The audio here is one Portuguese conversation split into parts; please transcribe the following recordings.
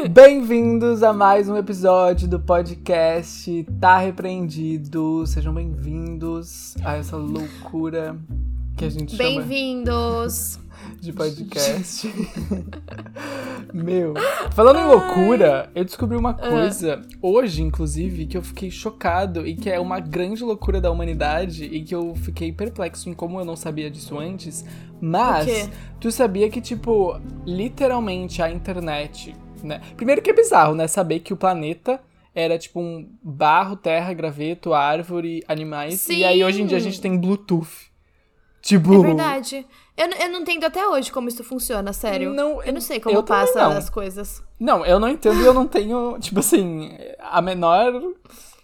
Bem-vindos a mais um episódio do podcast Tá Repreendido. Sejam bem-vindos a essa loucura que a gente chama Bem-vindos! de podcast. Meu, falando em loucura, eu descobri uma Ah. coisa hoje, inclusive, que eu fiquei chocado e que é uma grande loucura da humanidade e que eu fiquei perplexo em como eu não sabia disso antes. Mas, tu sabia que, tipo, literalmente a internet, né? Primeiro que é bizarro, né? Saber que o planeta era tipo um barro, terra, graveto, árvore, animais. E aí hoje em dia a gente tem Bluetooth. Tipo. É verdade. Eu, eu não entendo até hoje como isso funciona, sério. Não, eu não sei como passa as coisas. Não, eu não entendo e eu não tenho, tipo assim, a menor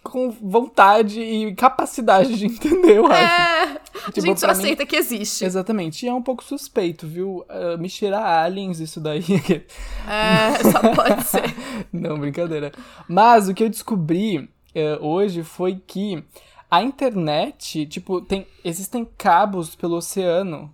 com vontade e capacidade de entender, eu acho. É, a Tipo, gente só pra mim- aceita que existe. Exatamente. E é um pouco suspeito, viu? Ah, me cheirar aliens, isso daí. É, só pode ser. não, brincadeira. Mas o que eu descobri eh, hoje foi que a internet, tipo, tem, existem cabos pelo oceano.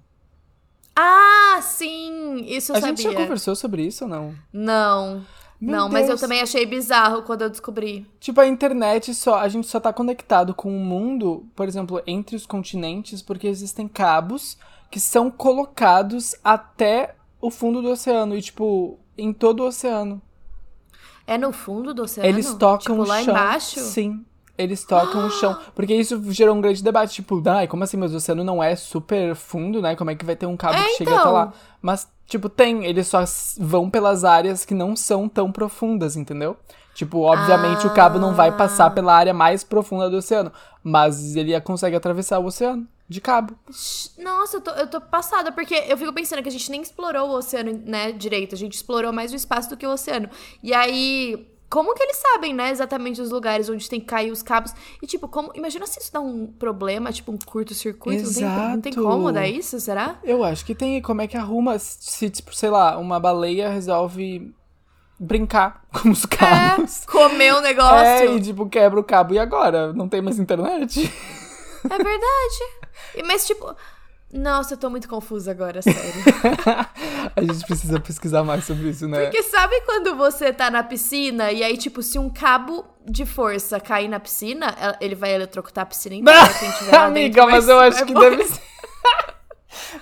Ah, sim! Isso eu a gente já sabia. conversou sobre isso ou não? Não. Meu não, mas eu Deus. também achei bizarro quando eu descobri. Tipo, a internet só. A gente só tá conectado com o mundo, por exemplo, entre os continentes, porque existem cabos que são colocados até o fundo do oceano. E, tipo, em todo o oceano. É no fundo do oceano? Eles tocam tipo, o lá chão. embaixo? Sim. Eles tocam o chão. Porque isso gerou um grande debate. Tipo, ai, como assim? Mas o oceano não é super fundo, né? Como é que vai ter um cabo É, que chega então. até lá? Mas, tipo, tem. Eles só vão pelas áreas que não são tão profundas, entendeu? Tipo, obviamente o cabo não vai Ah. passar pela área mais profunda do oceano. Mas ele consegue atravessar o oceano de cabo. Nossa, eu tô, eu tô passada, porque eu fico pensando que a gente nem explorou o oceano, né, direito. A gente explorou mais o espaço do que o oceano. E aí, como que eles sabem, né, exatamente os lugares onde tem que cair os cabos? E, tipo, como. Imagina se isso dá um problema, tipo, um curto-circuito. Não tem, não tem como dar isso, será? Eu acho que tem. Como é que arruma se, tipo, sei lá, uma baleia resolve brincar com os cabos? É, comer o É, negócio. e tipo, quebra o cabo. E agora? Não tem mais internet? É, verdade. Mas, tipo. Nossa, eu tô muito confusa agora, sério. a gente precisa pesquisar mais sobre isso, né? Porque sabe quando você tá na piscina e aí, tipo, se um cabo de força cair na piscina, ele vai eletrocutar a piscina inteira. quem tiver lá Amiga, dentro vai- mas eu acho que deve ser.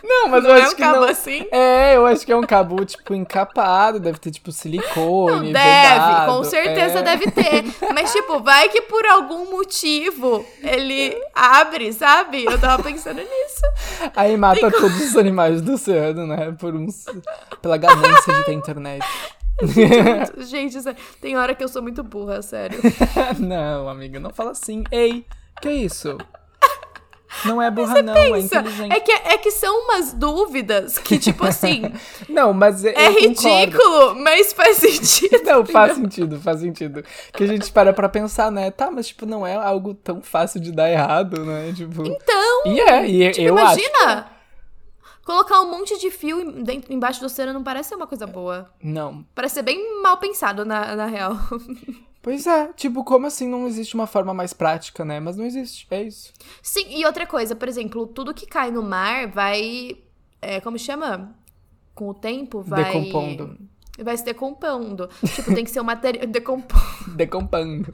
Não, mas Não eu é acho um que cabo não. assim? É, eu acho que é um cabo, tipo, encapado, deve ter, tipo, silicone, Deve, vedado, com certeza é. deve ter. Mas, tipo, vai que por algum motivo ele abre, sabe? Eu tava pensando nisso. Aí mata todos os animais do oceano, né? Por uns... Pela ganância de ter internet. Gente, sério, tem hora que eu sou muito burra, sério. não, amiga, não fala assim. Ei, que isso? Não é burra, não, é Pensa, inteligente. é que, é que são umas dúvidas que, tipo assim, Não, mas é eu concordo. ridículo, mas faz sentido. Não, faz sentido, faz sentido. Que a gente para pra pensar, né? Tá, mas tipo, não é algo tão fácil de dar errado, né? Tipo. Então, E é, e tipo, eu acho. imagina! Colocar um monte de fio dentro- embaixo do oceano não parece ser uma coisa boa. Não. Parece ser bem mal pensado, na, na real. Pois é, tipo, como assim não existe uma forma mais prática, né? Mas não existe, é isso. Sim, e outra coisa, por exemplo, tudo que cai no mar vai. É, como chama? Com o tempo vai. Decompondo. Vai se decompondo. tipo, tem que ser um material. Decompondo. Decompando.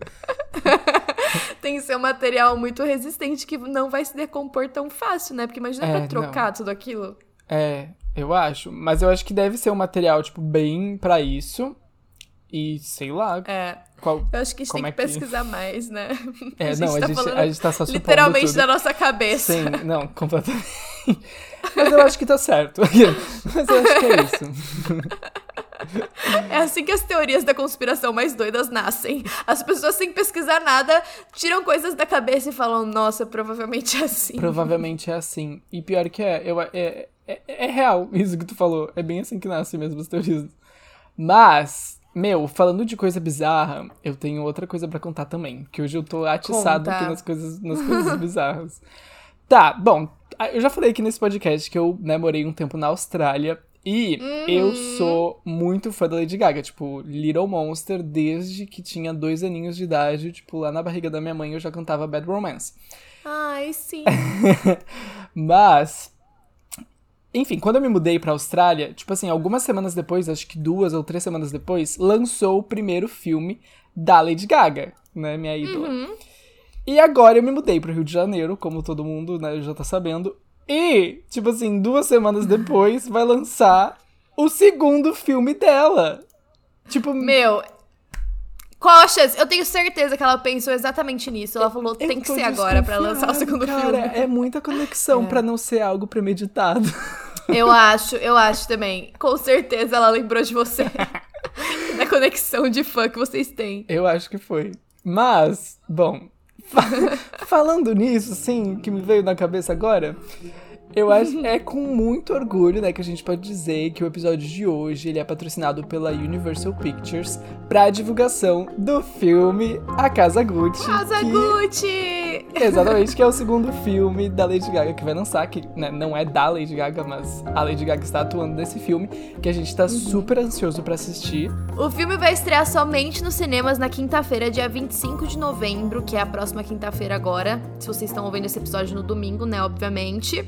tem que ser um material muito resistente que não vai se decompor tão fácil, né? Porque imagina É, pra trocar tudo aquilo. É, eu acho. Mas eu acho que deve ser um material, tipo, bem pra isso. E sei lá. É. Qual... Eu acho que a gente tem é que que- pesquisar mais, né? É, a gente não, a tá gente, falando a gente tá só literalmente tudo. da nossa cabeça. Sim, não, completamente. Mas eu acho que tá certo. Mas eu acho que é isso. É assim que as teorias da conspiração mais doidas nascem. As pessoas sem pesquisar nada tiram coisas da cabeça e falam, nossa, provavelmente é assim. Provavelmente é assim. E pior que é, eu, é, é, é real isso que tu falou. É bem assim que nascem mesmo as teorias. Mas, meu, falando de coisa bizarra, eu tenho outra coisa pra contar também. Que hoje eu tô atiçado Conta. aqui nas coisas, nas coisas bizarras. Tá, bom, eu já falei aqui nesse podcast que eu né, morei um tempo na Austrália. E eu sou muito fã da Lady Gaga, tipo, Little Monster, desde que tinha dois aninhos de idade, tipo, lá na barriga da minha mãe eu já cantava Bad Romance. Ai, sim. Mas enfim, quando eu me mudei pra Austrália, tipo assim, algumas semanas depois, acho que duas ou três semanas depois, lançou o primeiro filme da Lady Gaga, né, minha ídola. Uhum. E agora eu me mudei pro Rio de Janeiro, como todo mundo, né, já tá sabendo. E, tipo assim, duas semanas depois vai lançar o segundo filme dela. Tipo, Meu, chance? Eu tenho certeza que ela pensou exatamente nisso. Ela falou, tem que ser agora pra lançar o segundo cara, filme. É muita conexão pra não ser algo premeditado. Eu acho, eu acho também. Com certeza ela lembrou de você. da conexão de fã que vocês têm. Eu acho que foi. Mas, bom, fa- falando nisso, sim, que me veio na cabeça agora, eu acho que é com muito orgulho, né, que a gente pode dizer que o episódio de hoje ele é patrocinado pela Universal Pictures para divulgação do filme A Casa Gucci. Casa que- Gucci! Exatamente, que é o segundo filme da Lady Gaga que vai lançar, que né, não é da Lady Gaga, mas a Lady Gaga está atuando nesse filme, que a gente tá super ansioso pra assistir. O filme vai estrear somente nos cinemas na quinta-feira, dia 25 de novembro, que é a próxima quinta-feira agora. Se vocês estão ouvindo esse episódio no domingo, né, obviamente.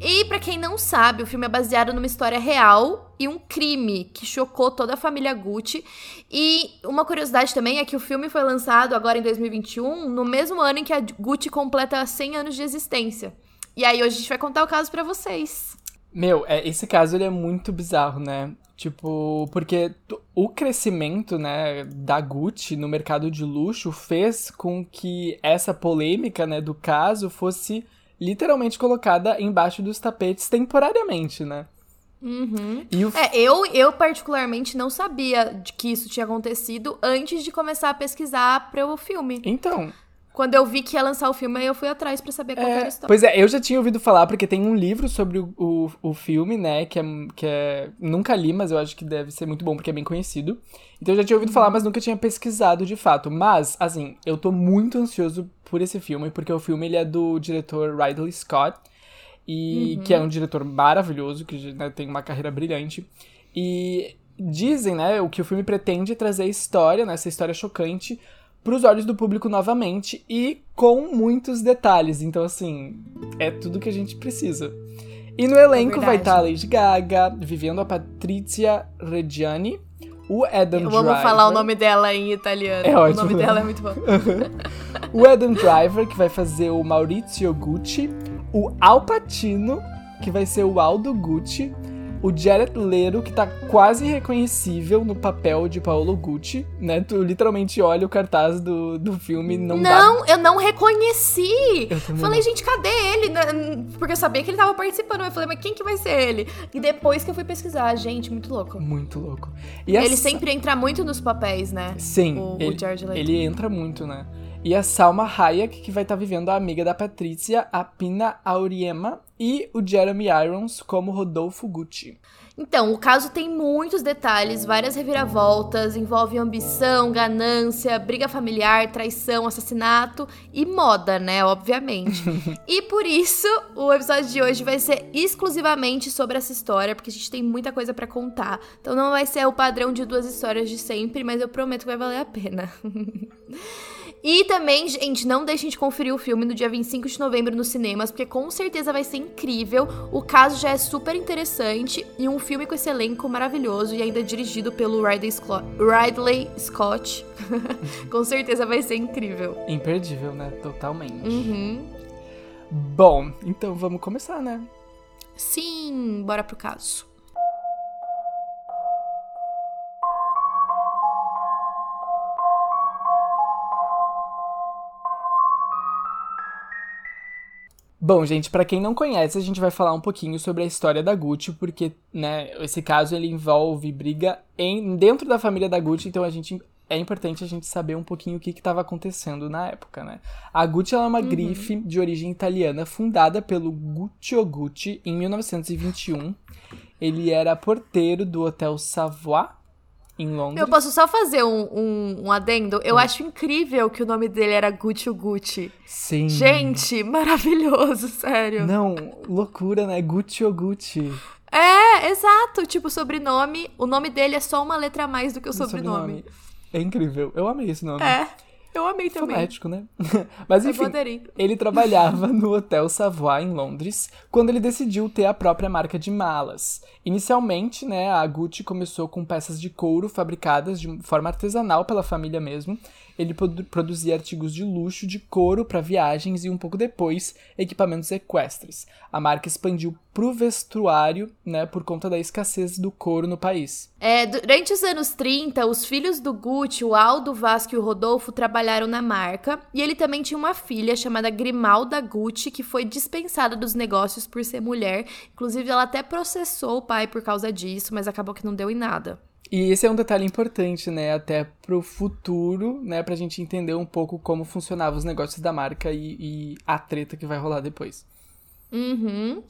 E pra quem não sabe, o filme é baseado numa história real e um crime que chocou toda a família Gucci. E uma curiosidade também é que o filme foi lançado agora em 2021, no mesmo ano em que a Gucci completa 100 anos de existência. E aí hoje a gente vai contar o caso pra vocês. Meu, é, esse caso ele é muito bizarro, né? Tipo, porque o crescimento, né, da Gucci no mercado de luxo fez com que essa polêmica, né, do caso fosse literalmente colocada embaixo dos tapetes temporariamente, né? Uhum. E o É, eu, eu particularmente não sabia de que isso tinha acontecido antes de começar a pesquisar para o filme. Então, Quando eu vi que ia lançar o filme, aí eu fui atrás pra saber qual que era a É, história. pois é, eu já tinha ouvido falar, porque tem um livro sobre o, o, o filme, né, que é, que é... Nunca li, mas eu acho que deve ser muito bom, porque é bem conhecido. Então eu já tinha ouvido falar, mas nunca tinha pesquisado de fato. Mas, assim, eu tô muito ansioso por esse filme, porque o filme ele é do diretor Ridley Scott, e que é um diretor maravilhoso, que né, tem uma carreira brilhante. E dizem, né, o que o filme pretende é trazer a história, né, essa história chocante, pros olhos do público novamente e com muitos detalhes. Então, assim, é tudo que a gente precisa. E no elenco vai verdade. estar a Lady Gaga, vivendo a Patrizia Reggiani, o Adam Eu Driver. amo falar o nome dela em italiano. É o ótimo. nome dela é muito bom. o Adam Driver, que vai fazer o Maurizio Gucci, o Al Pacino, que vai ser o Aldo Gucci, o Jared Leto, que tá quase reconhecível no papel de Paolo Gucci, né? Tu literalmente olha o cartaz do, do filme e não, dá... Não, eu não reconheci. Eu Falei, gente, cadê ele? Porque eu sabia que ele tava participando. Eu falei, mas quem que vai ser ele? E depois que eu fui pesquisar, gente, muito louco. Muito louco. E Ele Sa- sempre entra muito nos papéis, né? Sim, o- o ele, Jared Leto. ele entra muito, né? E a Salma Hayek, que vai estar vivendo a amiga da Patrícia, a Pina Auriema, e o Jeremy Irons como Rodolfo Gucci. Então, o caso tem muitos detalhes, várias reviravoltas, envolve ambição, ganância, briga familiar, traição, assassinato e moda, né? Obviamente. e por isso, o episódio de hoje vai ser exclusivamente sobre essa história, porque a gente tem muita coisa pra contar. Então não vai ser o padrão de duas histórias de sempre, mas eu prometo que vai valer a pena. E também, gente, não deixem de conferir o filme no dia 25 de novembro nos cinemas, porque com certeza vai ser incrível. O caso já é super interessante e um filme com esse elenco maravilhoso e ainda dirigido pelo Ridley, Sclo- Ridley Scott. com certeza vai ser incrível. Imperdível, né? Totalmente. Uhum. Bom, então vamos começar, né? Sim, bora pro caso. Bom, gente, pra quem não conhece, a gente vai falar um pouquinho sobre a história da Gucci, porque, né, esse caso ele envolve briga em dentro da família da Gucci, então a gente é importante a gente saber um pouquinho o que estava acontecendo na época, né? A Gucci é uma grife de origem italiana, fundada pelo Guccio Gucci em 1921. Ele era porteiro do Hotel Savoy em Londres. Eu posso só fazer um, um, um adendo? Eu acho incrível que o nome dele era Gucci Gucci. Sim. Gente, maravilhoso, sério. Não, loucura, né? Guccio Gucci. É, exato. Tipo, sobrenome. O nome dele é só uma letra a mais do que o No sobrenome. É incrível. Eu amei esse nome. É. Eu amei também. Fonético, né? Mas enfim, ele trabalhava no Hotel Savoy em Londres quando ele decidiu ter a própria marca de malas. Inicialmente, né, a Gucci começou com peças de couro fabricadas de forma artesanal pela família mesmo ele produzia artigos de luxo de couro para viagens e um pouco depois equipamentos equestres. A marca expandiu pro vestuário, né, por conta da escassez do couro no país. É, durante os anos 30, os filhos do Gucci, o Aldo, o Vasco e o Rodolfo trabalharam na marca, e ele também tinha uma filha chamada Grimalda Gucci, que foi dispensada dos negócios por ser mulher. Inclusive, ela até processou o pai por causa disso, mas acabou que não deu em nada. E esse é um detalhe importante, né, até pro futuro, né, pra gente entender um pouco como funcionavam os negócios da marca e, e a treta que vai rolar depois. Uhum.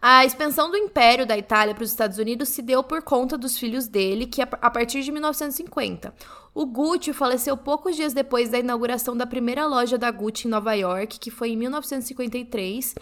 A expansão do Império da Itália para os Estados Unidos se deu por conta dos filhos dele, que a partir de 1950. O Gucci faleceu poucos dias depois da inauguração da primeira loja da Gucci em Nova York, que foi em 1953.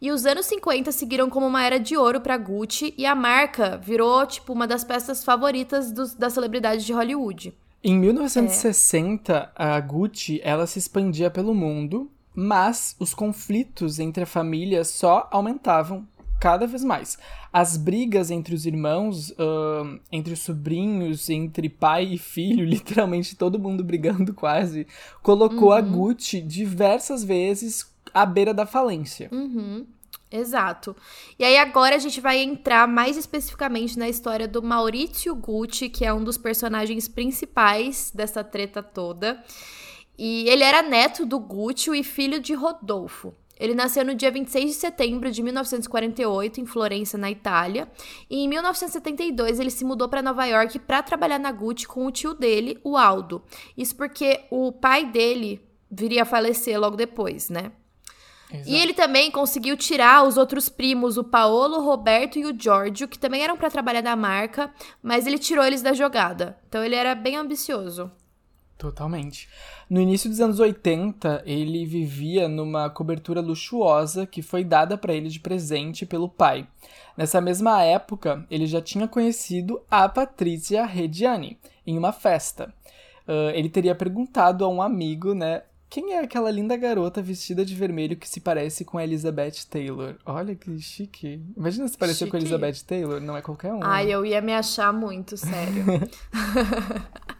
E os anos 50 seguiram como uma era de ouro para Gucci e a marca virou tipo uma das peças favoritas dos, das celebridades de Hollywood. Em 1960, é. a Gucci ela se expandia pelo mundo, mas os conflitos entre a família só aumentavam cada vez mais. As brigas entre os irmãos, uh, entre os sobrinhos, entre pai e filho, literalmente todo mundo brigando quase, colocou uhum. a Gucci diversas vezes à beira da falência. Uhum. Exato. E aí agora a gente vai entrar mais especificamente na história do Maurizio Gucci, que é um dos personagens principais dessa treta toda. E ele era neto do Gucci e filho de Rodolfo. Ele nasceu no dia 26 de setembro de 1948 em Florença, na Itália, e em 1972 ele se mudou para Nova York para trabalhar na Gucci com o tio dele, o Aldo. Isso porque o pai dele viria a falecer logo depois, né? Exato. E ele também conseguiu tirar os outros primos, o Paolo, o Roberto e o Giorgio, que também eram para trabalhar na marca, mas ele tirou eles da jogada. Então ele era bem ambicioso. Totalmente. No início dos anos 80, ele vivia numa cobertura luxuosa que foi dada para ele de presente pelo pai. Nessa mesma época, ele já tinha conhecido a Patrícia Rediani em uma festa. Uh, ele teria perguntado a um amigo, né, quem é aquela linda garota vestida de vermelho que se parece com a Elizabeth Taylor? Olha que chique. Imagina se parecer com a Elizabeth Taylor, não é qualquer um. Ai, eu ia me achar muito, sério.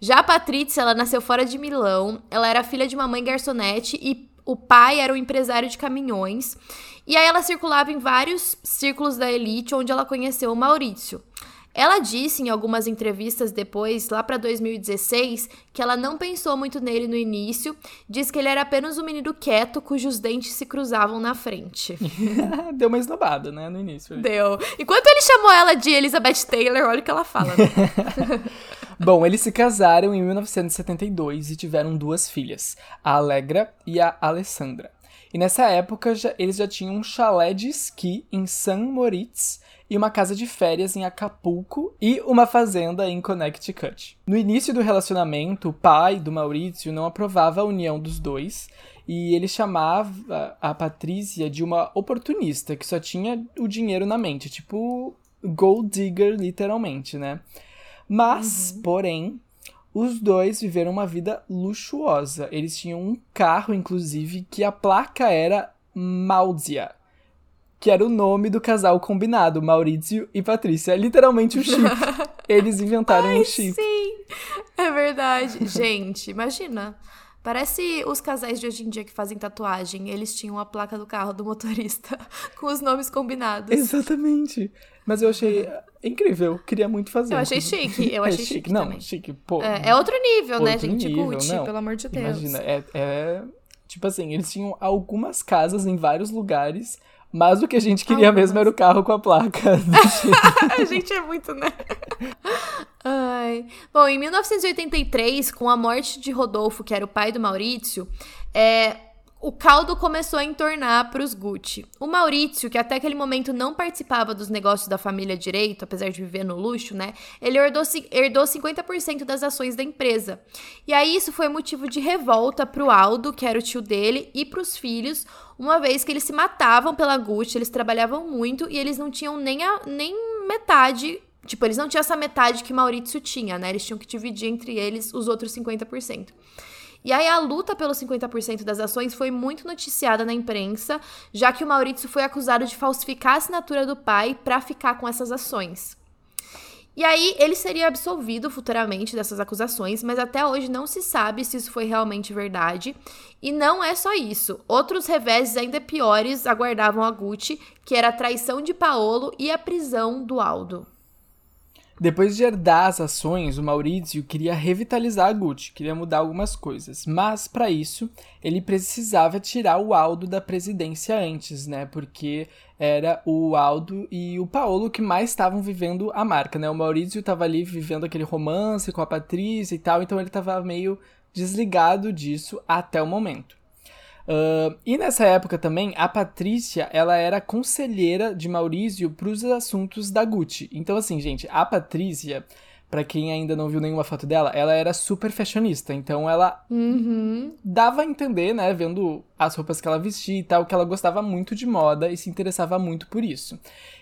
Já a Patrícia, ela nasceu fora de Milão, ela era filha de uma mãe garçonete e o pai era um empresário de caminhões. E aí ela circulava em vários círculos da elite onde ela conheceu o Maurício. Ela disse em algumas entrevistas depois, lá para 2016, que ela não pensou muito nele no início, diz que ele era apenas um menino quieto cujos dentes se cruzavam na frente. Deu uma esnobada, né, no início. Deu. Enquanto ele chamou ela de Elizabeth Taylor, olha o que ela fala. Né? Bom, eles se casaram em 1972 e tiveram duas filhas, a Alegra e a Alessandra. E nessa época já, eles já tinham um chalé de esqui em San Moritz e uma casa de férias em Acapulco e uma fazenda em Connecticut. No início do relacionamento, o pai do Maurício não aprovava a união dos dois e ele chamava a Patrícia de uma oportunista que só tinha o dinheiro na mente, tipo gold digger literalmente, né? Mas, uhum. porém, os dois viveram uma vida luxuosa. Eles tinham um carro, inclusive, que a placa era Mauzia que era o nome do casal combinado, Maurício e Patrícia. É literalmente o chip. Eles inventaram Ai, um chip. Sim, é verdade. Gente, imagina. Parece os casais de hoje em dia que fazem tatuagem. Eles tinham a placa do carro do motorista com os nomes combinados. Exatamente. Mas eu achei incrível. Queria muito fazer. Eu achei chique. Eu é achei é chique. chique não, também. chique. Pô, é, é outro nível, né, outro né, gente? Nível, Gucci, não. pelo amor de Deus. Imagina, é, é. Tipo assim, eles tinham algumas casas em vários lugares mas o que a gente queria mesmo era o carro com a placa. a gente é muito, né? Ai. Bom, em 1983, com a morte de Rodolfo, que era o pai do Maurício, é, o caldo começou a entornar para os Gucci. O Maurício, que até aquele momento não participava dos negócios da família direito, apesar de viver no luxo, né? Ele herdou, herdou 50% das ações da empresa. E aí isso foi motivo de revolta para o Aldo, que era o tio dele, e para os filhos, uma vez que eles se matavam pela Gucci, eles trabalhavam muito e eles não tinham nem, a, nem metade Tipo, eles não tinham essa metade que Maurício tinha, né? Eles tinham que dividir entre eles os outros 50%. E aí a luta pelos 50% das ações foi muito noticiada na imprensa, já que o Maurício foi acusado de falsificar a assinatura do pai para ficar com essas ações. E aí ele seria absolvido futuramente dessas acusações, mas até hoje não se sabe se isso foi realmente verdade. E não é só isso. Outros reveses ainda piores aguardavam a Gucci, que era a traição de Paolo e a prisão do Aldo. Depois de herdar as ações, o Maurício queria revitalizar a Gucci, queria mudar algumas coisas, mas para isso ele precisava tirar o Aldo da presidência antes, né? Porque era o Aldo e o Paolo que mais estavam vivendo a marca, né? O Maurício estava ali vivendo aquele romance com a Patrícia e tal, então ele estava meio desligado disso até o momento. Uh, e nessa época também, a Patrícia, ela era conselheira de Maurício para os assuntos da Gucci. Então, assim, gente, a Patrícia, para quem ainda não viu nenhuma foto dela, ela era super fashionista. Então, ela uhum. dava a entender, né, vendo as roupas que ela vestia e tal, que ela gostava muito de moda e se interessava muito por isso.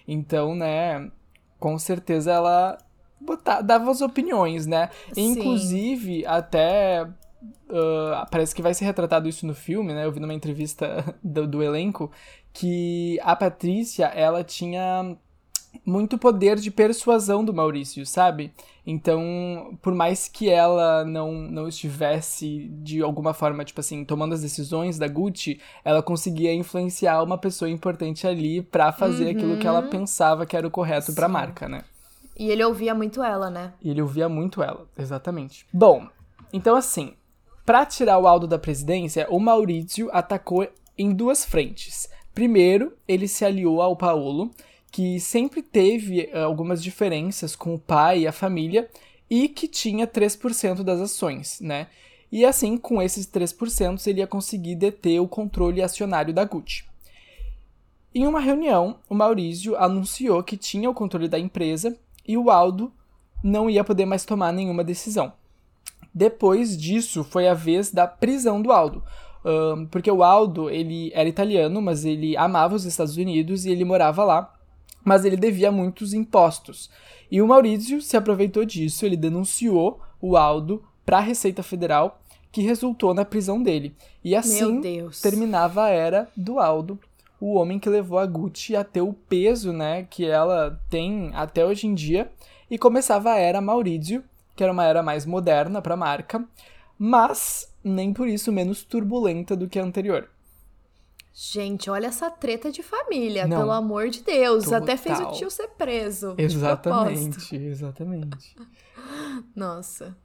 Então, né, com certeza ela botava, dava as opiniões, né? Sim. Inclusive, até Uh, parece que vai ser retratado isso no filme, né? Eu vi numa entrevista do, do, elenco que a Patrícia, ela tinha muito poder de persuasão do Maurício, sabe? Então, por mais que ela não, não estivesse de alguma forma, tipo assim, tomando as decisões da Gucci, ela conseguia influenciar uma pessoa importante ali para fazer uhum. aquilo que ela pensava que era o correto para a marca, né? E ele ouvia muito ela, né? E ele ouvia muito ela, exatamente. Bom, então assim, para tirar o Aldo da presidência, o Maurício atacou em duas frentes. Primeiro, ele se aliou ao Paolo, que sempre teve eh, algumas diferenças com o pai e a família e que tinha 3% das ações, né? E assim, com esses 3%, ele ia conseguir deter o controle acionário da Gucci. Em uma reunião, o Maurício anunciou que tinha o controle da empresa e o Aldo não ia poder mais tomar nenhuma decisão. Depois disso, foi a vez da prisão do Aldo. Um, porque o Aldo, ele era italiano, mas ele amava os Estados Unidos e ele morava lá, mas ele devia muitos impostos. E o Maurício se aproveitou disso, ele denunciou o Aldo para a Receita Federal, que resultou na prisão dele. E assim terminava a era do Aldo, o homem que levou a Gucci a ter o peso, né, que ela tem até hoje em dia, e começava a era Maurício, que era uma era mais moderna para a marca, mas nem por isso menos turbulenta do que a anterior. Gente, olha essa treta de família, Não, pelo amor de Deus. Total. Até fez o tio ser preso. Exatamente, exatamente. Nossa.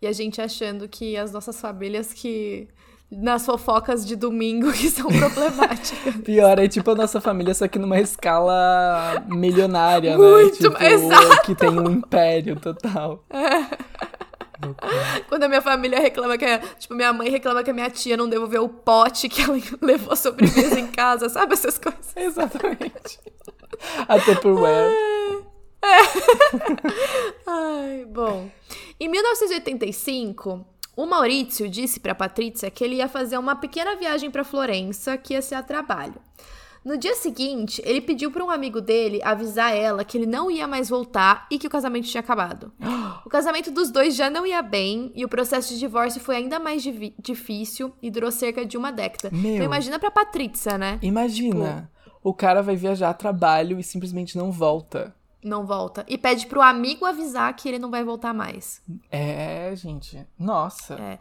E a gente achando que as nossas famílias que nas fofocas de domingo que são problemáticas. Pior, é tipo a nossa família, só que numa escala milionária, Muito, né? Tipo, exato. que tem um império total. É. Quando a minha família reclama que a, tipo, minha mãe reclama que a minha tia não devolveu o pote que ela levou sobremesa em casa, sabe essas coisas? Exatamente. A Tupperware. É. Ai, bom. Em 1985, o Maurício disse para Patrícia que ele ia fazer uma pequena viagem para Florença, que ia ser a trabalho. No dia seguinte, ele pediu para um amigo dele avisar ela que ele não ia mais voltar e que o casamento tinha acabado. O casamento dos dois já não ia bem e o processo de divórcio foi ainda mais difícil e durou cerca de uma década. Meu, então imagina pra Patrícia, né? Imagina. Tipo, o cara vai viajar a trabalho e simplesmente não volta não volta. E pede pro amigo avisar que ele não vai voltar mais. É, gente. Nossa. É.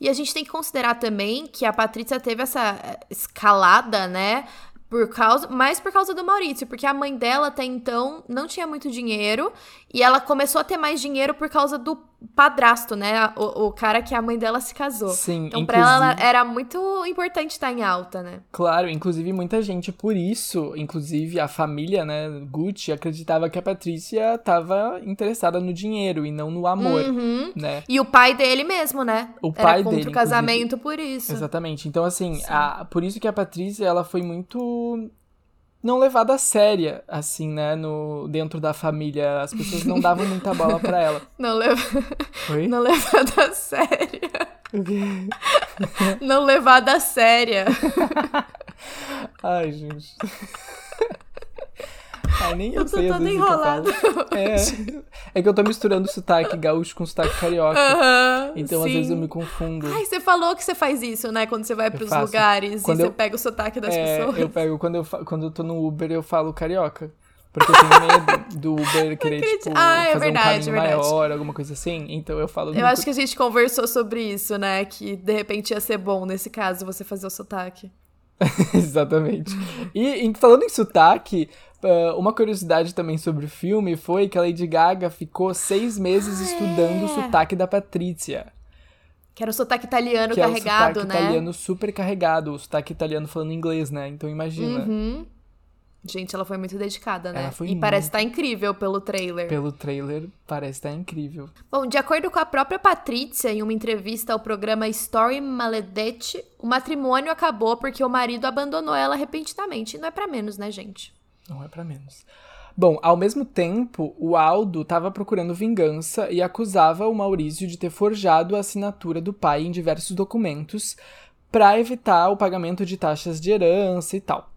E a gente tem que considerar também que a Patrícia teve essa eh, escalada, né? Por causa, mais por causa do Maurício, porque a mãe dela até então não tinha muito dinheiro e ela começou a ter mais dinheiro por causa do padrasto, né? O, o cara que a mãe dela se casou. Sim, Então, pra ela era muito importante estar em alta, né? Claro, inclusive muita gente, por isso, inclusive a família, né, Gucci, acreditava que a Patrícia estava interessada no dinheiro e não no amor, uhum. né? E o pai dele mesmo, né? O pai era contra dele, o casamento por isso. Exatamente. Então, assim, a, por isso que a Patrícia, ela foi muito não levada a séria, assim, né, no, dentro da família. As pessoas não davam muita bola para ela. Não, leva... Oi? não levada a séria. não levada a séria. Ai, gente. Ai, nem eu, Eu tô sei toda o que enrolada. É, é que eu tô misturando sotaque gaúcho com sotaque carioca. Aham, Então, às vezes, sim. eu me confundo. Ai, você falou que você faz isso, né? Quando você vai pros lugares Quando e eu- você pega o sotaque das É, pessoas. eu pego, quando eu, quando eu tô no Uber, eu falo carioca. Porque eu tenho medo do Uber querer, tipo, Ah, é fazer verdade, um caminho verdade. maior, alguma coisa assim. Então eu falo Eu acho que a gente conversou sobre isso, né? Que de repente ia ser bom nesse caso você fazer o sotaque. Exatamente. E, e falando em sotaque, ah, uma curiosidade também sobre o filme foi que a Lady Gaga ficou seis meses Ah, estudando é. o sotaque da Patrícia. Que era o sotaque italiano Que é o carregado, sotaque né? italiano super carregado, o sotaque italiano falando inglês, né? Então imagina. Uhum. Gente, ela foi muito dedicada, né? Ela foi e parece estar incrível pelo trailer. Pelo trailer, parece estar incrível. Bom, de acordo com a própria Patrícia, em uma entrevista ao programa Story Maledetti, o matrimônio acabou porque o marido abandonou ela repentinamente. E não é pra menos, né, gente? Não é pra menos. Bom, ao mesmo tempo, o Aldo estava procurando vingança e acusava o Maurício de ter forjado a assinatura do pai em diversos documentos para evitar o pagamento de taxas de herança e tal.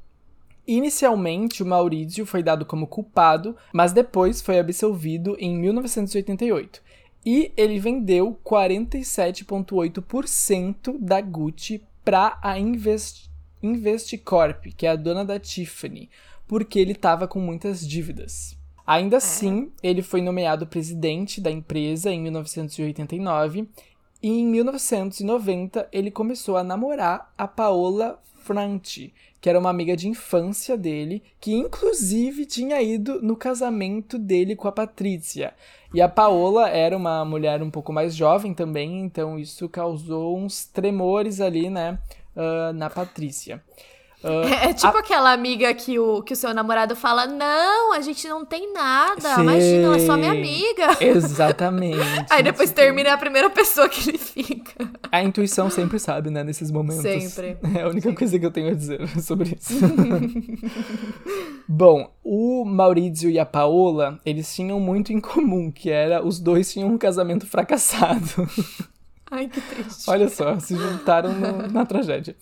Inicialmente, o Maurício foi dado como culpado, mas depois foi absolvido em 1988. E ele vendeu 47,8% da Gucci para a Invest Investcorp, que é a dona da Tiffany, porque ele estava com muitas dívidas. Ainda assim, ele foi nomeado presidente da empresa em 1989 e em 1990 ele começou a namorar a Paola Franti, que era uma amiga de infância dele, que inclusive tinha ido no casamento dele com a Patrícia. E a Paola era uma mulher um pouco mais jovem também, então isso causou uns tremores ali, né, ah, na Patrícia. Ah, É tipo aquela amiga que o, que o seu namorado fala: Não, a gente não tem nada. Sei. Imagina, ela é só minha amiga. Exatamente. Aí depois termina é a primeira pessoa que ele fica. A intuição sempre sabe, né, nesses momentos. Sempre. É a única coisa que eu tenho a dizer sobre isso. Bom, o Maurício e a Paola, eles tinham muito em comum, que era os dois tinham um casamento fracassado. Ai, que triste. Olha só, se juntaram no- na tragédia.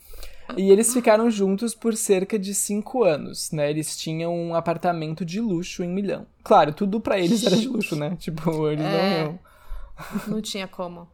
E eles ficaram juntos por cerca de cinco anos, né? Eles tinham um apartamento de luxo em Milão. Claro, tudo pra eles era de luxo, né? Tipo, eles não É. iam. Não tinha como.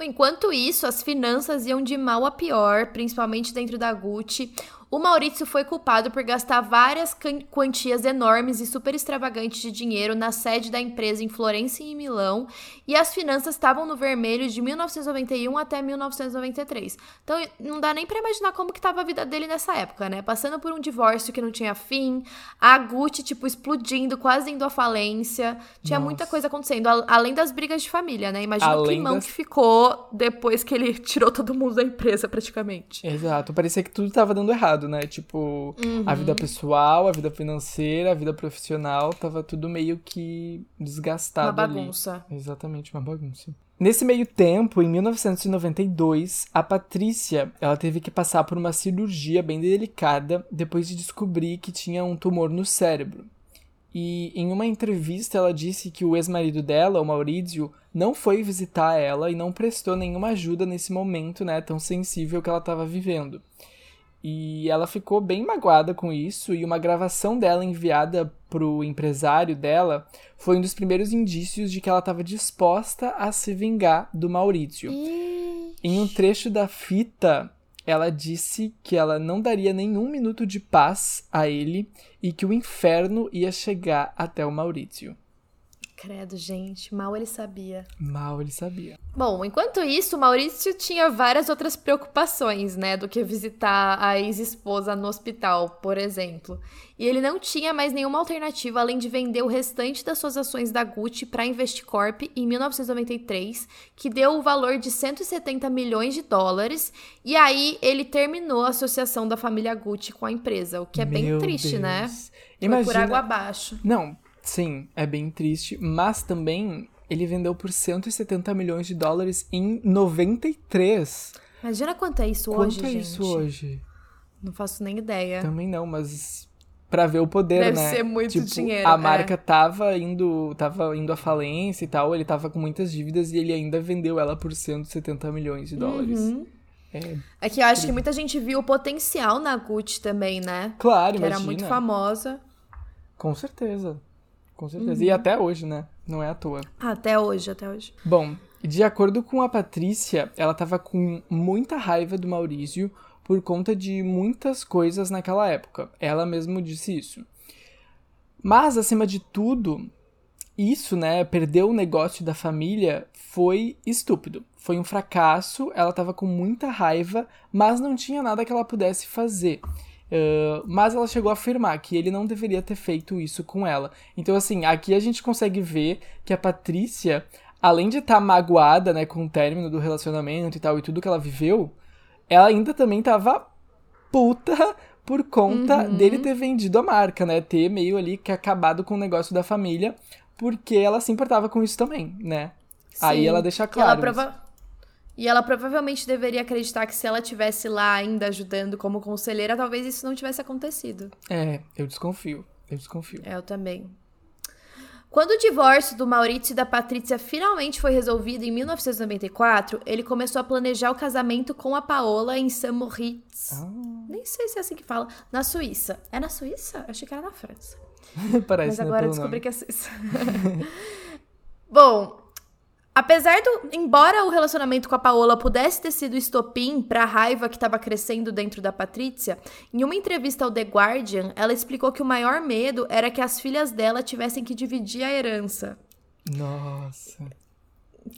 Enquanto isso, as finanças iam de mal a pior, principalmente dentro da Gucci. O Maurício foi culpado por gastar várias quantias enormes e super extravagantes de dinheiro na sede da empresa em Florença e em Milão, e as finanças estavam no vermelho de 1991 até 1993. Então, não dá nem pra imaginar como que tava a vida dele nessa época, né? Passando por um divórcio que não tinha fim, a Gucci, tipo, explodindo, quase indo à falência. Tinha Nossa. muita coisa acontecendo, além das brigas de família, né? Imagina o Além climão das- que ficou depois que ele tirou todo mundo da empresa, praticamente. Exato, parecia que tudo tava dando errado, né? Tipo, a vida Uhum. pessoal, a vida financeira, a vida profissional, tava tudo meio que desgastado Uma ali. bagunça. Exatamente, uma bagunça. Nesse meio tempo, em 1992, a Patrícia, ela teve que passar por uma cirurgia bem delicada depois de descobrir que tinha um tumor no cérebro. E em uma entrevista ela disse que o ex-marido dela, o Maurício, não foi visitar ela e não prestou nenhuma ajuda nesse momento, né, tão sensível que ela estava vivendo. E ela ficou bem magoada com isso, e uma gravação dela enviada pro empresário dela foi um dos primeiros indícios de que ela estava disposta a se vingar do Maurício. Em um trecho da fita, ela disse que ela não daria nenhum minuto de paz a ele e que o inferno ia chegar até o Maurício. Credo, gente, mal ele sabia. Mal ele sabia. Bom, enquanto isso, Maurício tinha várias outras preocupações, né, do que visitar a ex-esposa no hospital, por exemplo. E ele não tinha mais nenhuma alternativa além de vender o restante das suas ações da Gucci para a Investcorp em 1993, que deu o valor de 170 milhões de dólares. E aí ele terminou a associação da família Gucci com a empresa, o que é bem Meu triste, né? Deus. Foi por água abaixo. Não, sim, é bem triste, mas também ele vendeu por 170 milhões de dólares em 93. Imagina quanto é isso Quanto hoje, é gente. isso hoje? Não faço nem ideia. Também não, mas pra ver o poder, Deve né? ser muito Tipo, dinheiro, A é. marca tava indo, tava indo à falência e tal, ele tava com muitas dívidas e ele ainda vendeu ela por 170 milhões de dólares. Uhum. É, É que eu acho que muita gente viu o potencial na Gucci também, né? claro, Que era imagina. muito famosa. Com certeza. Com certeza. Uhum. E até hoje, né? Não é à toa. Até hoje, até hoje. Bom, de acordo com a Patrícia, ela tava com muita raiva do Maurício por conta de muitas coisas naquela época. Ela mesmo disse isso. Mas, acima de tudo, isso, né, perder o negócio da família foi estúpido. Foi um fracasso, ela tava com muita raiva, mas não tinha nada que ela pudesse fazer. Uh, mas ela chegou a afirmar que ele não deveria ter feito isso com ela. Então, assim, aqui a gente consegue ver que a Patrícia, além de estar tá magoada, né, com o término do relacionamento e tal, e tudo que ela viveu, ela ainda também tava puta por conta uhum. dele ter vendido a marca, né? Ter meio ali que acabado com o negócio da família, porque ela se importava com isso também, né? Sim. Aí ela deixa claro. E ela, prova... e ela provavelmente deveria acreditar que se ela tivesse lá ainda ajudando como conselheira, talvez isso não tivesse acontecido. É, eu desconfio. Eu desconfio. É, eu também. Quando o divórcio do Maurício e da Patrícia finalmente foi resolvido em 1994, ele começou a planejar o casamento com a Paola em Saint-Moritz. Ah. Nem sei se é assim que fala. Na Suíça. É na Suíça? Achei que era na França. Parece, Mas né, agora descobri nome. que é Suíça. Bom, Apesar do. Embora o relacionamento com a Paola pudesse ter sido estopim para a raiva que estava crescendo dentro da Patrícia, em uma entrevista ao The Guardian, ela explicou que o maior medo era que as filhas dela tivessem que dividir a herança. Nossa.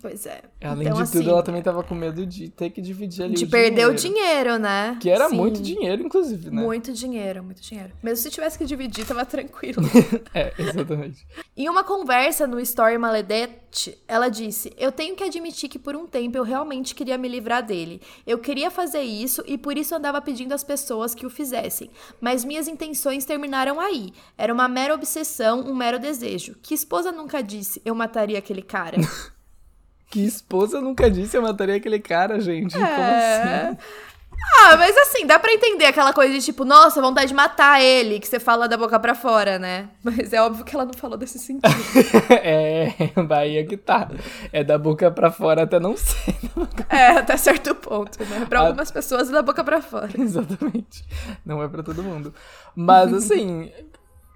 Pois é. Além então, de assim, tudo, ela também tava com medo de ter que dividir ali de o perder dinheiro. o dinheiro, né? Que era Sim. muito dinheiro, inclusive, né? Muito dinheiro, muito dinheiro. Mesmo se tivesse que dividir, tava tranquilo. é, exatamente. em uma conversa no Story Maledette, ela disse: Eu tenho que admitir que por um tempo eu realmente queria me livrar dele. Eu queria fazer isso e por isso andava pedindo às pessoas que o fizessem. Mas minhas intenções terminaram aí. Era uma mera obsessão, um mero desejo. Que esposa nunca disse: Eu mataria aquele cara? Que esposa nunca disse eu mataria aquele cara, gente. É... Como assim? Ah, mas assim, dá pra entender aquela coisa de tipo, nossa, vontade de matar ele, que você fala da boca pra fora, né? Mas é óbvio que ela não falou desse sentido. é, Bahia que tá. É da boca pra fora até não ser. É, até certo ponto, né? Pra algumas pessoas é da boca pra fora. Exatamente. Não é pra todo mundo. Mas assim,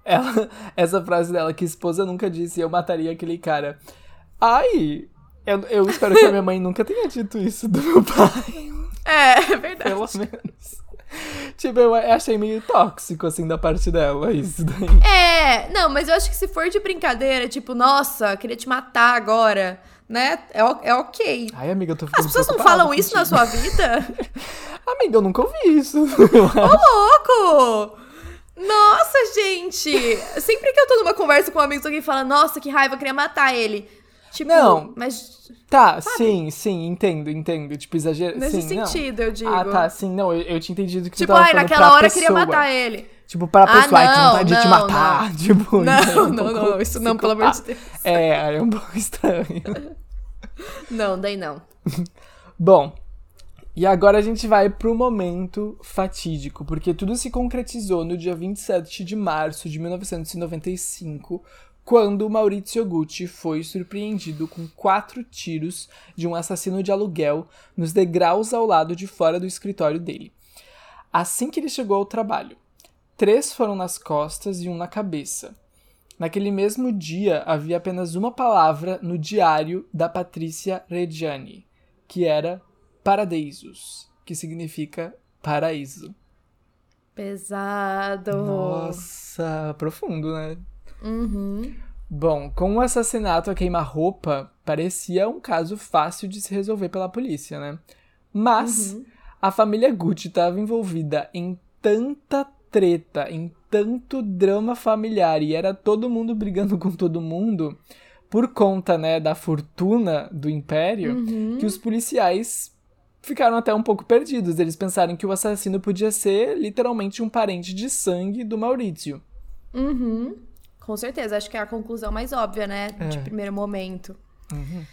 ela, essa frase dela, que esposa nunca disse eu mataria aquele cara. Ai, eu, eu espero que a minha mãe nunca tenha dito isso do meu pai. É, é verdade. Pelo menos. Tipo, eu achei meio tóxico, assim, da parte dela, isso daí. É, não, mas eu acho que se for de brincadeira, tipo, nossa, queria te matar agora, né? É, é ok. Ai, amiga, eu tô ficando As pessoas não falam isso na sua vida? amiga, eu nunca ouvi isso. Ô, louco! Nossa, gente! Sempre que eu tô numa conversa com um amigo, alguém fala, nossa, que raiva, eu queria matar ele. Tipo, Não. mas. Tá, sabe? sim, sim, entendo, entendo. Tipo, exagero. Nesse sim, sentido, não. eu digo. Ah, tá, sim, não, eu, eu tinha entendido que tipo, você tava ai, naquela pra hora eu pessoa. queria matar ele. Tipo, para a Ah, pessoa, ai, que não, vontade de te não, matar. não. Tipo, Não, então, não, um não, não, isso não, pelo amor de Deus. É, é um pouco estranho. Não, daí não. Bom, e agora a gente vai pro momento fatídico, porque tudo se concretizou no dia 27 de março de 1995, quando Maurizio Gucci foi surpreendido com quatro tiros de um assassino de aluguel nos degraus ao lado de fora do escritório dele. Assim que ele chegou ao trabalho, três foram nas costas e um na cabeça. Naquele mesmo dia havia apenas uma palavra no diário da Patrícia Reggiani, que era Paradisos, que significa paraíso. Pesado. Nossa, profundo, né? Uhum. Bom, com o assassinato a queima-roupa, parecia um caso fácil de se resolver pela polícia, né? Mas Uhum. a família Gucci estava envolvida em tanta treta, em tanto drama familiar e era todo mundo brigando com todo mundo por conta, né, da fortuna do império, Uhum. que os policiais ficaram até um pouco perdidos. Eles pensaram que o assassino podia ser literalmente um parente de sangue do Maurício. Uhum. Com certeza, acho que é a conclusão mais óbvia, né? De É. primeiro momento. Uhum.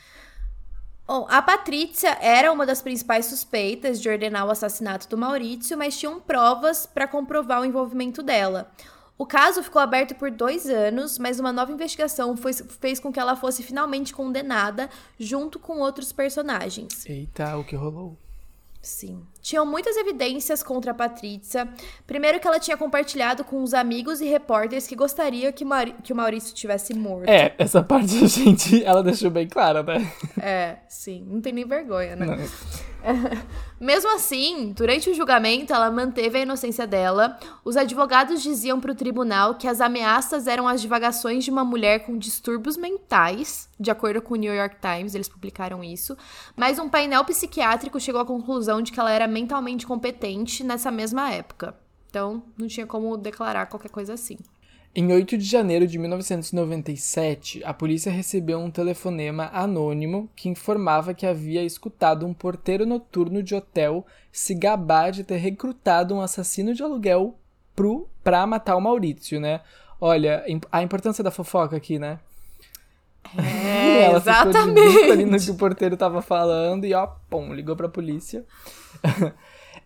Bom, a Patrícia era uma das principais suspeitas de ordenar o assassinato do Maurício, mas tinham provas para comprovar o envolvimento dela. O caso ficou aberto por dois anos, mas uma nova investigação foi- fez com que ela fosse finalmente condenada, junto com outros personagens. Eita, o que rolou? Sim. Tinham muitas evidências contra a Patrícia. Primeiro que ela tinha compartilhado com os amigos e repórteres que gostaria que, Mauri que o Maurício tivesse morto. É, essa parte a gente, ela deixou bem clara, né? É, sim. Não tem nem vergonha, né? Mesmo assim, durante o julgamento, ela manteve a inocência dela. Os advogados diziam para o tribunal que as ameaças eram as divagações de uma mulher com distúrbios mentais, de acordo com o New York Times, eles publicaram isso. Mas um painel psiquiátrico chegou à conclusão de que ela era mentalmente competente nessa mesma época. Então, não tinha como declarar qualquer coisa assim. Em 8 de janeiro de 1997, a polícia recebeu um telefonema anônimo que informava que havia escutado um porteiro noturno de hotel se gabar de ter recrutado um assassino de aluguel pro, pra matar o Maurício, né? Olha, a importância da fofoca aqui, né? É, Ela exatamente. ficou de ali no que o porteiro tava falando e ó, pum, ligou pra polícia.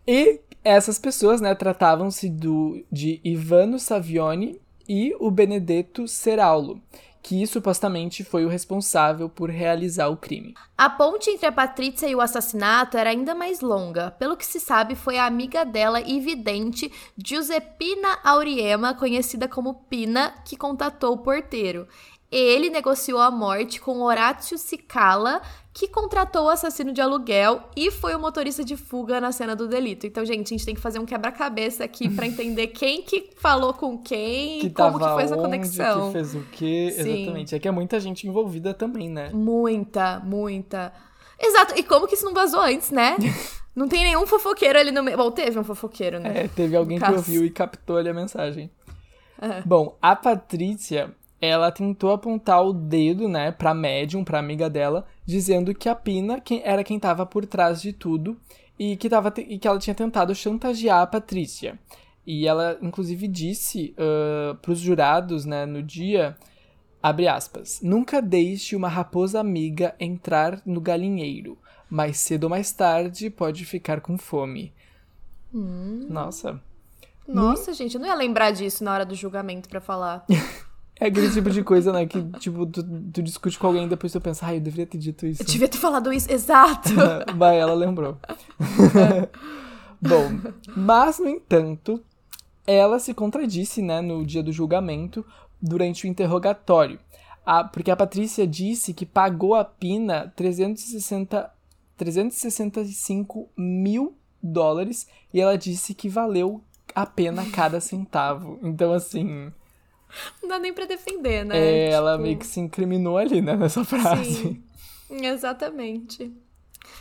e essas pessoas, né, tratavam-se do de Ivano Savioni e o Benedetto Seraulo, que supostamente foi o responsável por realizar o crime. A ponte entre a Patrícia e o assassinato era ainda mais longa. Pelo que se sabe, foi a amiga dela e vidente Giuseppina Auriema, conhecida como Pina, que contatou o porteiro. Ele negociou a morte com Horácio Cicala, que contratou o assassino de aluguel e foi o motorista de fuga na cena do delito. Então, gente, a gente tem que fazer um quebra-cabeça aqui para entender quem que falou com quem Que e como que foi essa onde, conexão. que fez o quê, Sim. exatamente. É que é muita gente envolvida também, né? Muita, muita. Exato. E como que isso não vazou antes, né? Não tem nenhum fofoqueiro ali no meio. Bom, teve um fofoqueiro, né? É, teve alguém que ouviu e captou ali a mensagem. É. Bom, a Patrícia, ela tentou apontar o dedo, né, pra médium, pra amiga dela, dizendo que a Pina era quem tava por trás de tudo e que, tava, e que ela tinha tentado chantagear a Patrícia. E ela, inclusive, disse uh, pros jurados, né, no dia, abre aspas, nunca deixe uma raposa amiga entrar no galinheiro. Mais cedo ou mais tarde pode ficar com fome. Nossa. Nossa, gente, eu não ia lembrar disso na hora do julgamento pra falar. É aquele tipo de coisa, né? Que, tipo, tu, tu discute com alguém e depois tu pensa, ai, eu deveria ter dito isso. Eu devia ter falado isso. Exato. Vai, ela lembrou. Bom, mas, no entanto, ela se contradisse, né, no dia do julgamento, durante o interrogatório. A, porque a Patrícia disse que pagou a Pina 360, 365 mil dólares e ela disse que valeu a pena cada centavo. Então, assim, Não dá nem pra defender, né? é, ela Tipo, meio que se incriminou ali, né, nessa frase. Sim. Exatamente.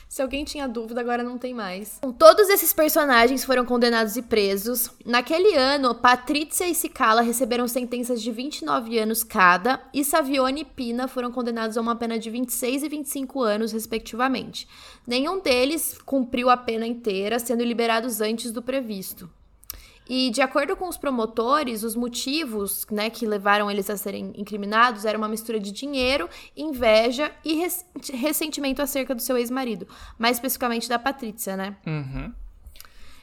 Se alguém tinha dúvida, agora não tem mais. Bom, Todos esses personagens foram condenados e presos. Naquele ano, Patrícia e Cicala receberam sentenças de 29 anos cada, e Savione e Pina foram condenados a uma pena de 26 e 25 anos, respectivamente. Nenhum deles cumpriu a pena inteira, sendo liberados antes do previsto. E de acordo com os promotores, os motivos né, que levaram eles a serem incriminados era uma mistura de dinheiro, inveja e res- ressentimento acerca do seu ex-marido, mais especificamente da Patrícia, né? Uhum.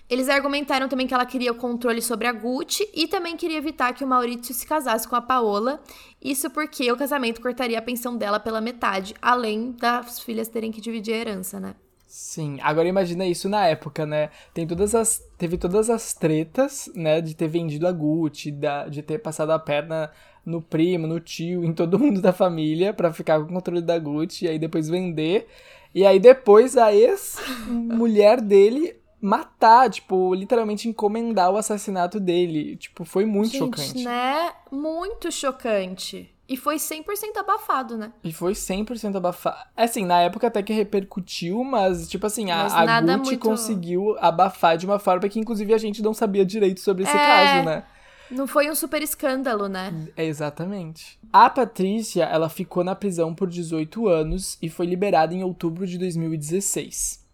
Eles argumentaram também que ela queria o controle sobre a Gucci e também queria evitar que o Maurício se casasse com a Paola. Isso porque o casamento cortaria a pensão dela pela metade, além das filhas terem que dividir a herança, né? Sim, agora imagina isso na época, né? Tem todas as, teve todas as tretas, né? De ter vendido a Gucci, da, de ter passado a perna no primo, no tio, em todo mundo da família pra ficar com o controle da Gucci e aí depois vender. E aí depois a ex-mulher dele matar, tipo, literalmente encomendar o assassinato dele. Tipo, foi muito Gente, chocante. né? Muito chocante. E foi 100% abafado, né? E foi 100% abafado. Assim, na época até que repercutiu, mas, tipo assim, a, a Gucci muito- conseguiu abafar de uma forma que, inclusive, a gente não sabia direito sobre esse É. caso, né? Não foi um super escândalo, né? É, exatamente. A Patrícia, ela ficou na prisão por 18 anos e foi liberada em outubro de 2016.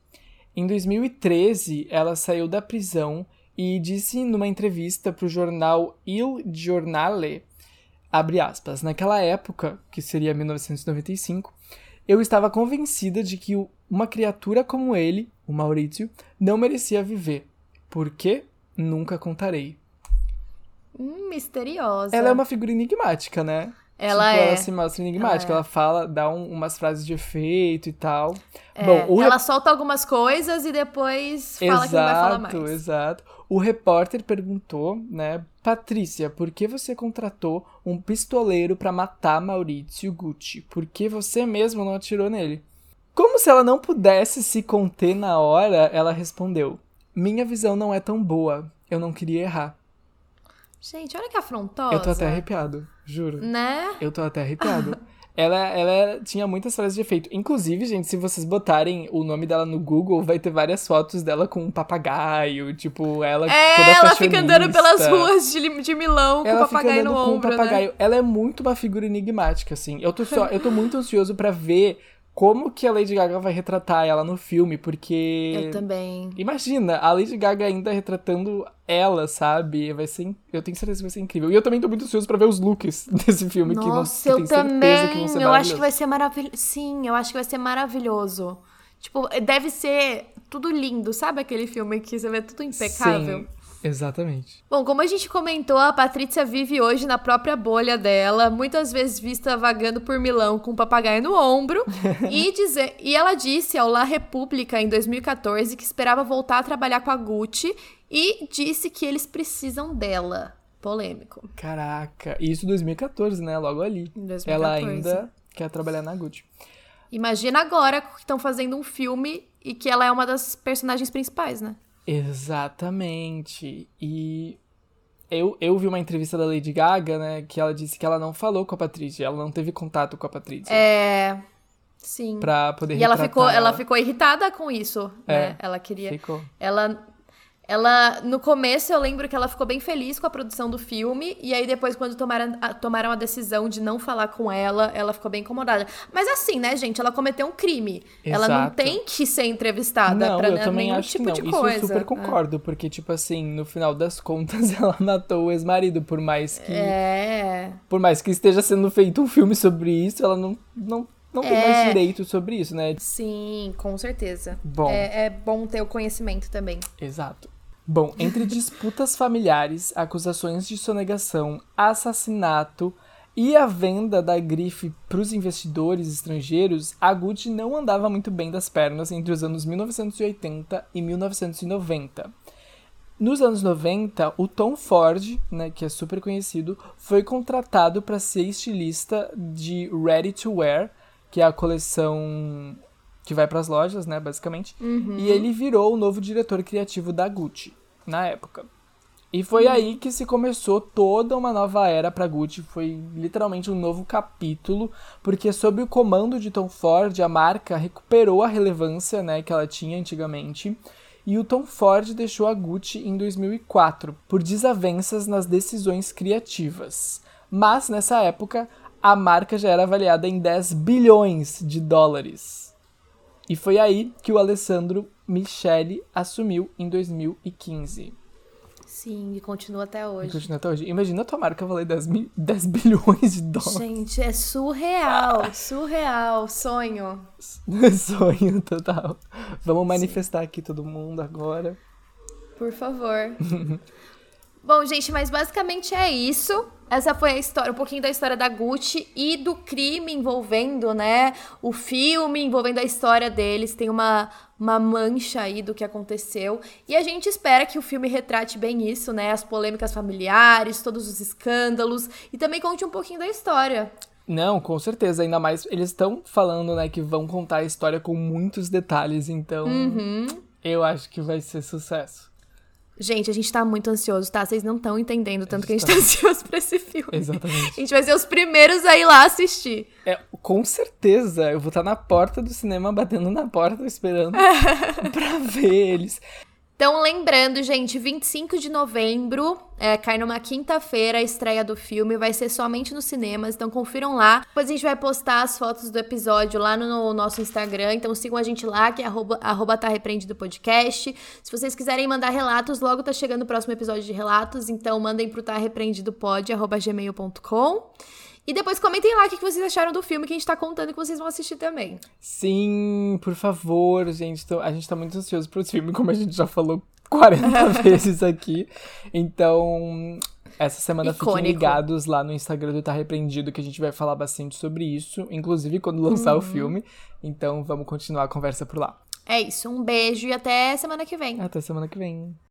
Em 2013, ela saiu da prisão e disse numa entrevista para o jornal Il Giornale, abre aspas, naquela época, que seria 1995, eu estava convencida de que uma criatura como ele, o Maurício, não merecia viver. Por quê? Nunca contarei. Hum, misteriosa. Ela é uma figura enigmática, né? Ela tipo, é. ela se mostra enigmática. Ela Ela, fala, dá um- umas frases de efeito e tal. É, Bom, o ela solta algumas coisas e depois fala que não vai falar mais. Exato, exato. O repórter perguntou, né, Patrícia, por que você contratou um pistoleiro pra matar Maurício Gucci? Por que você mesmo não atirou nele? Como se ela não pudesse se conter na hora, ela respondeu: Minha visão não é tão boa. Eu não queria errar. Gente, olha que afrontosa. Eu tô até arrepiado, juro. Né? Eu tô até arrepiado. ela, ela tinha muitas frases de efeito. Inclusive, gente, se vocês botarem o nome dela no Google, vai ter várias fotos dela com um papagaio, tipo, ela toda É, ela fica andando pelas ruas de, de Milão com o papagaio no com ombro, um papagaio. né? Ela é muito uma figura enigmática, assim. Eu tô, só, eu tô muito ansioso pra ver como que a Lady Gaga vai retratar ela no filme, porque... Eu também. Imagina, a Lady Gaga ainda retratando ela, sabe? Vai ser. in- Eu tenho certeza que vai ser incrível. E eu também tô muito ansioso pra ver os looks desse filme, que, não, Nossa, que eu tenho certeza também. que vão ser eu acho que vai ser maravilhoso. Sim, eu acho que vai ser maravilhoso. Tipo, deve ser tudo lindo. Sabe aquele filme que você vê tudo impecável? Sim, exatamente. Bom, como a gente comentou, a Patrícia vive hoje na própria bolha dela, muitas vezes vista vagando por Milão com um papagaio no ombro. e, dizer, e ela disse ao La República em 2014 que esperava voltar a trabalhar com a Gucci e disse que eles precisam dela. Polêmico. Caraca, isso em 2014, né? Logo ali. Em 2014. Ela ainda quer trabalhar na Gucci. Imagina agora que estão fazendo um filme e que ela é uma das personagens principais, né? Exatamente. E eu, eu vi uma entrevista da Lady Gaga, né? Que ela disse que ela não falou com a Patrícia, ela não teve contato com a Patrícia. É. Sim. Pra poder E ela ficou, ela ficou irritada com isso, É. né? Ela queria. Ficou. Ela. Ela, no começo, eu lembro que ela ficou bem feliz com a produção do filme, e aí depois, quando tomaram a, tomaram a decisão de não falar com ela, ela ficou bem incomodada. Mas assim, né, gente, ela cometeu um crime. Ela não Exato. tem que ser entrevistada Não, pra eu né, também nenhum acho tipo que não. de Isso coisa. eu super concordo, porque, tipo assim, no final das contas, ela matou o ex-marido, por mais que. É. Por mais que esteja sendo feito um filme sobre isso, ela não, não, não tem É. mais direito sobre isso, né? Sim, com certeza. Bom. É, é bom ter o conhecimento também. Exato. Bom, entre disputas familiares, acusações de sonegação, assassinato e a venda da grife para os investidores estrangeiros, a Gucci não andava muito bem das pernas entre os anos 1980 e 1990. Nos anos 90, o Tom Ford, né, que é super conhecido, foi contratado para ser estilista de Ready to Wear, que é a coleção que vai para as lojas, né, basicamente. E ele virou o novo diretor criativo da Gucci na época. E foi aí que se começou toda uma nova era para Gucci, foi literalmente um novo capítulo, porque sob o comando de Tom Ford, a marca recuperou a relevância, né, que ela tinha antigamente. E o Tom Ford deixou a Gucci em 2004 por desavenças nas decisões criativas. Mas nessa época, a marca já era avaliada em 10 bilhões de dólares. E foi aí que o Alessandro Michele assumiu em 2015. Sim, e continua até E hoje. continua até hoje. Imagina a tua marca valer 10, mil, 10 bilhões de dólares. Gente, é surreal, surreal, sonho. Sonho total. Vamos manifestar aqui todo mundo agora. Por favor. Bom, gente, mas basicamente é isso. Essa foi a história, um pouquinho da história da Gucci e do crime envolvendo, né, o filme, envolvendo a história deles. Tem uma, uma mancha aí do que aconteceu. E a gente espera que o filme retrate bem isso, né, as polêmicas familiares, todos os escândalos e também conte um pouquinho da história. Não, com certeza. Ainda mais, eles estão falando, né, que vão contar a história com muitos detalhes. Então, Uhum. eu acho que vai ser sucesso. Gente, a gente tá muito ansioso, tá? Vocês não estão entendendo tanto que a gente tá ansioso pra esse filme. Exatamente. A gente vai ser os primeiros a ir lá assistir. É, com certeza, eu vou estar na porta do cinema, batendo na porta, esperando pra ver eles. Então, lembrando, gente, 25 de novembro, é, cai numa quinta-feira a estreia do filme, vai ser somente nos cinemas, então confiram lá. Depois a gente vai postar as fotos do episódio lá no nosso Instagram, então sigam a gente lá, que é arroba, arroba tá repreendido podcast. Se vocês quiserem mandar relatos, logo tá chegando o próximo episódio de relatos, então mandem pro tá repreendidopod, arroba gmail.com. E depois comentem lá o que vocês acharam do filme que a gente tá contando que vocês vão assistir também. Sim, por favor, gente. Tô- a gente tá muito ansioso pro filme, como a gente já falou 40 vezes aqui. Então, essa semana Icônico. fiquem ligados lá no Instagram do Tá Repreendido, que a gente vai falar bastante sobre isso, inclusive quando lançar Uhum. o filme. Então vamos continuar a conversa por lá. É isso, um beijo e até semana que vem. Até semana que vem.